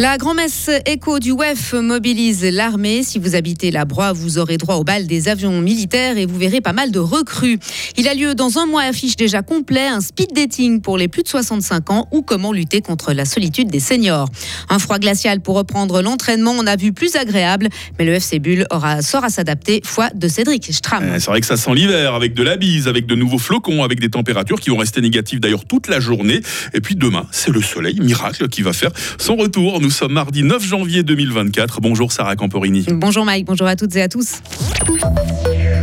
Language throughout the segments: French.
La grand-messe écho du WEF mobilise l'armée. Si vous habitez la Broye, vous aurez droit au bal des avions militaires et vous verrez pas mal de recrues. Il a lieu dans un mois, affiche déjà complet, un speed dating pour les plus de 65 ans ou comment lutter contre la solitude des seniors. Un froid glacial pour reprendre l'entraînement, on a vu plus agréable, mais le FC Bull aura, saura s'adapter, foi de Cédric Stram. Eh, c'est vrai que ça sent l'hiver, avec de la bise, avec de nouveaux flocons, avec des températures qui vont rester négatives d'ailleurs toute la journée. Et puis demain, c'est le soleil, miracle, qui va faire son retour. Sommes mardi 9 janvier 2024. Bonjour Sarah Camporini. Bonjour Mike, bonjour à toutes et à tous.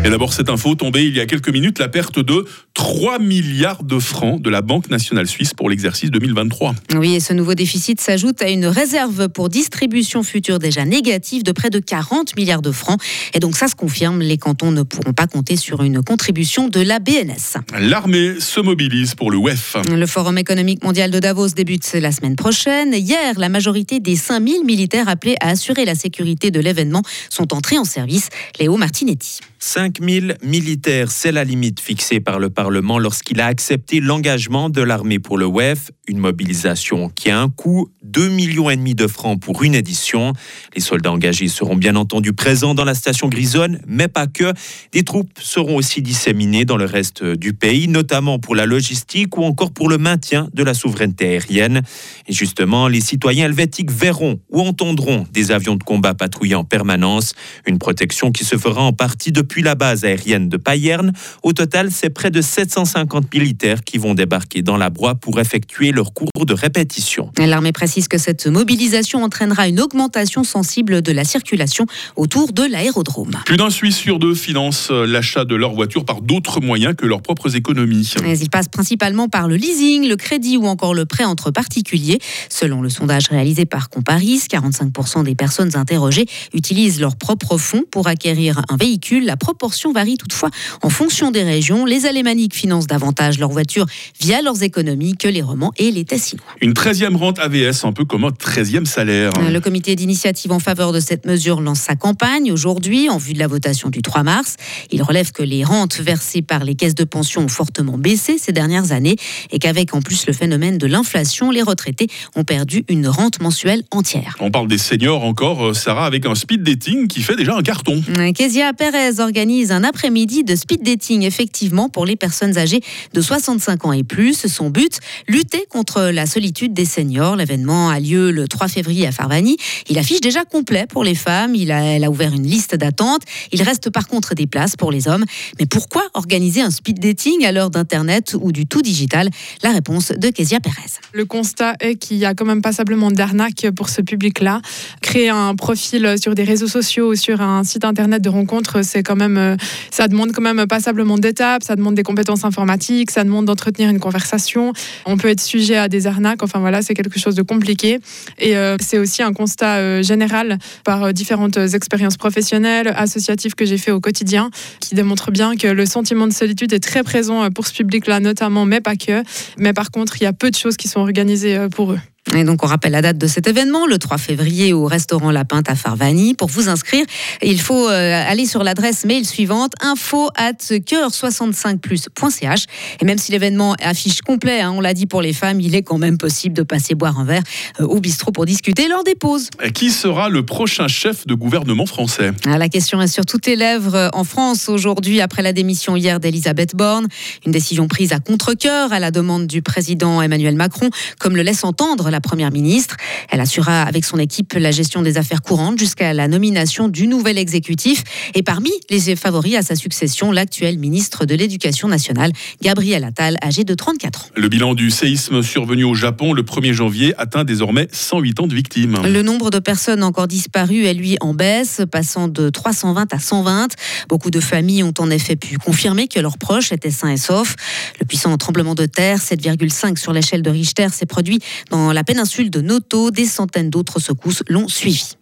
Et d'abord, cette info tombée il y a quelques minutes, la perte de 3 milliards de francs de la Banque nationale suisse pour l'exercice 2023. Oui, et ce nouveau déficit s'ajoute à une réserve pour distribution future déjà négative de près de 40 milliards de francs. Et donc ça se confirme, les cantons ne pourront pas compter sur une contribution de la BNS. L'armée se mobilise pour le WEF. Le Forum économique mondial de Davos débute la semaine prochaine. Hier, la majorité des 5000 militaires appelés à assurer la sécurité de l'événement sont entrés en service. Léo Martinetti. 5000 militaires, c'est la limite fixée par le Parlement lorsqu'il a accepté l'engagement de l'armée pour le WEF, une mobilisation qui a un coût 2 millions et demi de francs pour une édition. Les soldats engagés seront bien entendu présents dans la station Grisonne, mais pas que. Des troupes seront aussi disséminées dans le reste du pays, notamment pour la logistique ou encore pour le maintien de la souveraineté aérienne. Et justement, les citoyens helvétiques verront ou entendront des avions de combat patrouiller en permanence, une protection qui se fera en partie de depuis la base aérienne de Payerne. Au total, c'est près de 750 militaires qui vont débarquer dans la Broye pour effectuer leur cours de répétition. L'armée précise que cette mobilisation entraînera une augmentation sensible de la circulation autour de l'aérodrome. Plus d'un Suisse sur deux finance l'achat de leur voiture par d'autres moyens que leurs propres économies. Mais il passe principalement par le leasing, le crédit ou encore le prêt entre particuliers. Selon le sondage réalisé par Comparis, 45% des personnes interrogées utilisent leurs propres fonds pour acquérir un véhicule. La proportion varie toutefois en fonction des régions. Les Alémaniques financent davantage leurs voitures via leurs économies que les Romans et les Tessinois. Une 13e rente AVS, un peu comme un 13e salaire. Le comité d'initiative en faveur de cette mesure lance sa campagne aujourd'hui en vue de la votation du 3 mars. Il relève que les rentes versées par les caisses de pension ont fortement baissé ces dernières années et qu'avec en plus le phénomène de l'inflation, les retraités ont perdu une rente mensuelle entière. On parle des seniors encore, euh, Sarah, avec un speed dating qui fait déjà un carton. Kezia Perez organise un après-midi de speed dating, effectivement, pour les personnes âgées de 65 ans et plus. Son but, lutter contre la solitude des seniors. L'événement a lieu le 3 février à Farvani. Il affiche déjà complet pour les femmes. Il a, elle a ouvert une liste d'attente. Il reste par contre des places pour les hommes. Mais pourquoi organiser un speed dating à l'heure d'Internet ou du tout digital? La réponse de Kezia Perez. Le constat est qu'il y a quand même passablement d'arnaques pour ce public-là. Créer un profil sur des réseaux sociaux ou sur un site Internet de rencontre, c'est quand même, euh, ça demande quand même passablement d'étapes, ça demande des compétences informatiques, ça demande d'entretenir une conversation. On peut être sujet à des arnaques. Enfin voilà, c'est quelque chose de compliqué. Et euh, c'est aussi un constat euh, général par différentes expériences professionnelles, associatives que j'ai fait au quotidien, qui démontrent bien que le sentiment de solitude est très présent pour ce public-là, notamment, mais pas que. Mais par contre, il y a peu de choses qui sont organisées pour eux. Et donc, on rappelle la date de cet événement, le 3 février au restaurant La Pinte à Farvani. Pour vous inscrire, il faut euh, aller sur l'adresse mail suivante info at coeur65plus.ch. Et même si l'événement affiche complet, hein, on l'a dit pour les femmes, il est quand même possible de passer boire un verre euh, au bistrot pour discuter lors des pauses. Qui sera le prochain chef de gouvernement français? Ah, La question est sur toutes les lèvres euh, en France aujourd'hui, après la démission hier d'Elisabeth Borne. Une décision prise à contre-coeur à la demande du président Emmanuel Macron, comme le laisse entendre la la Première ministre. Elle assurera avec son équipe la gestion des affaires courantes jusqu'à la nomination du nouvel exécutif. Et parmi les favoris à sa succession, l'actuel ministre de l'Éducation nationale, Gabriel Attal, âgé de 34 ans. Le bilan du séisme survenu au Japon le 1er janvier atteint désormais 108 ans de victimes. Le nombre de personnes encore disparues est lui en baisse, passant de 320 à 120. Beaucoup de familles ont en effet pu confirmer que leurs proches étaient sains et saufs. Le puissant tremblement de terre, 7,5 sur l'échelle de Richter, s'est produit dans la péninsule de Noto. Des centaines d'autres secousses l'ont suivi.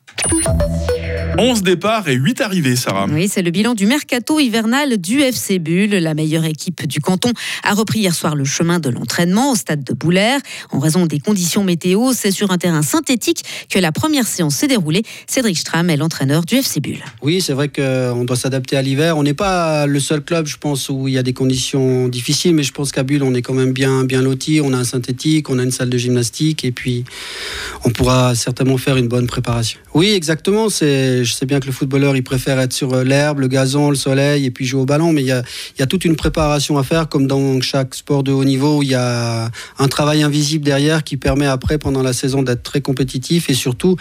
11 départs et 8 arrivées, Sarah. Oui, c'est le bilan du mercato hivernal du FC Bulle. La meilleure équipe du canton a repris hier soir le chemin de l'entraînement au stade de Boulaire. En raison des conditions météo, c'est sur un terrain synthétique que la première séance s'est déroulée. Cédric Stram est l'entraîneur du FC Bulle. Oui, c'est vrai qu'on doit s'adapter à l'hiver. On n'est pas le seul club, je pense, où il y a des conditions difficiles, mais je pense qu'à Bulle, on est quand même bien, bien loti. On a un synthétique, on a une salle de gymnastique et puis on pourra certainement faire une bonne préparation. Oui, exactement. C'est je sais bien que le footballeur, il préfère être sur euh, l'herbe, le gazon, le soleil et puis jouer au ballon, mais il y a, il y a toute une préparation à faire, comme dans chaque sport de haut niveau, où il y a un travail invisible derrière qui permet après, pendant la saison, d'être très compétitif et surtout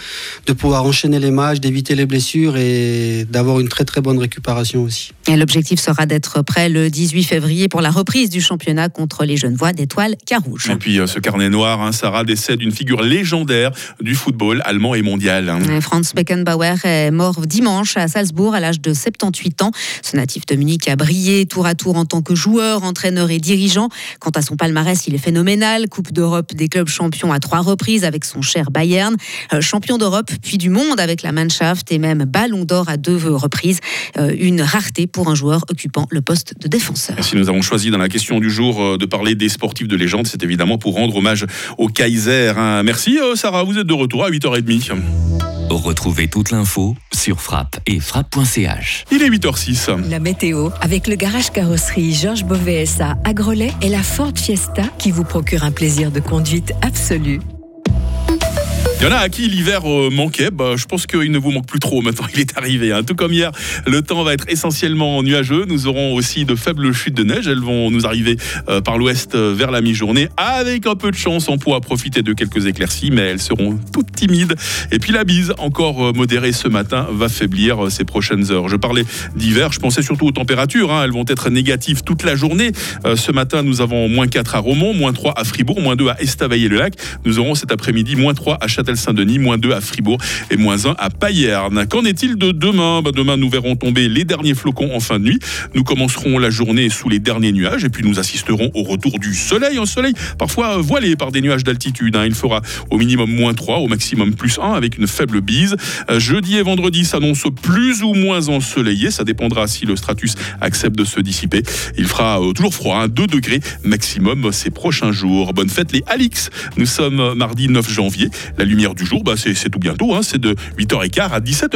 de pouvoir enchaîner les matchs, d'éviter les blessures et d'avoir une très très bonne récupération aussi. L'objectif sera d'être prêt le 18 février pour la reprise du championnat contre les jeunes voix d'étoiles Carouge. Et puis euh, ce carnet noir, hein, Sarah décède d'une figure légendaire du football allemand et mondial. Hein. Franz Beckenbauer est mort dimanche à Salzbourg à l'âge de 78 ans. Ce natif de Munich a brillé tour à tour en tant que joueur, entraîneur et dirigeant. Quant à son palmarès, il est phénoménal. Coupe d'Europe des clubs champions à trois reprises avec son cher Bayern. Euh, champion d'Europe puis du monde avec la Mannschaft et même ballon d'or à deux reprises. Euh, une rareté pour un joueur occupant le poste de défenseur. si nous avons choisi dans la question du jour euh, de parler des sportifs de légende, c'est évidemment pour rendre hommage au Kaiser. Hein. Merci Sarah, vous êtes de retour à 8h30. Retrouvez toute l'info sur frappe et frappe.ch. Il est 8h06. La météo avec le garage carrosserie Georges Beauvais à Grelais et la Ford Fiesta qui vous procure un plaisir de conduite absolu. Il y en a à qui l'hiver euh, manquait. Bah, je pense qu'il ne vous manque plus trop maintenant. Il est arrivé. Hein. Tout comme hier, le temps va être essentiellement nuageux. Nous aurons aussi de faibles chutes de neige. Elles vont nous arriver euh, par l'ouest euh, vers la mi-journée. Avec un peu de chance, on pourra profiter de quelques éclaircies, mais elles seront toutes timides. Et puis la bise, encore modérée ce matin, va faiblir ces prochaines heures. Je parlais d'hiver, je pensais surtout aux températures. Hein. Elles vont être négatives toute la journée. ce matin, nous avons moins 4 à Romont, moins 3 à Fribourg, moins 2 à Estavayer-le-Lac. Nous aurons cet après-midi moins 3 à Châtel Saint-Denis, moins 2 à Fribourg et moins 1 à Payerne. Qu'en est-il de demain? Bah, Demain, nous verrons tomber les derniers flocons en fin de nuit. Nous commencerons la journée sous les derniers nuages et puis nous assisterons au retour du soleil. Un soleil parfois voilé par des nuages d'altitude. Hein. Il fera au minimum moins 3, au maximum plus 1 avec une faible bise. Euh, jeudi et vendredi s'annoncent plus ou moins ensoleillés. Ça dépendra si le stratus accepte de se dissiper. Il fera euh, toujours froid, 2 hein. degrés maximum ces prochains jours. Bonne fête les Alix. Nous sommes mardi 9 janvier. La lumière du jour, bah, c'est tout bientôt, hein, c'est de 8h15 à 17h.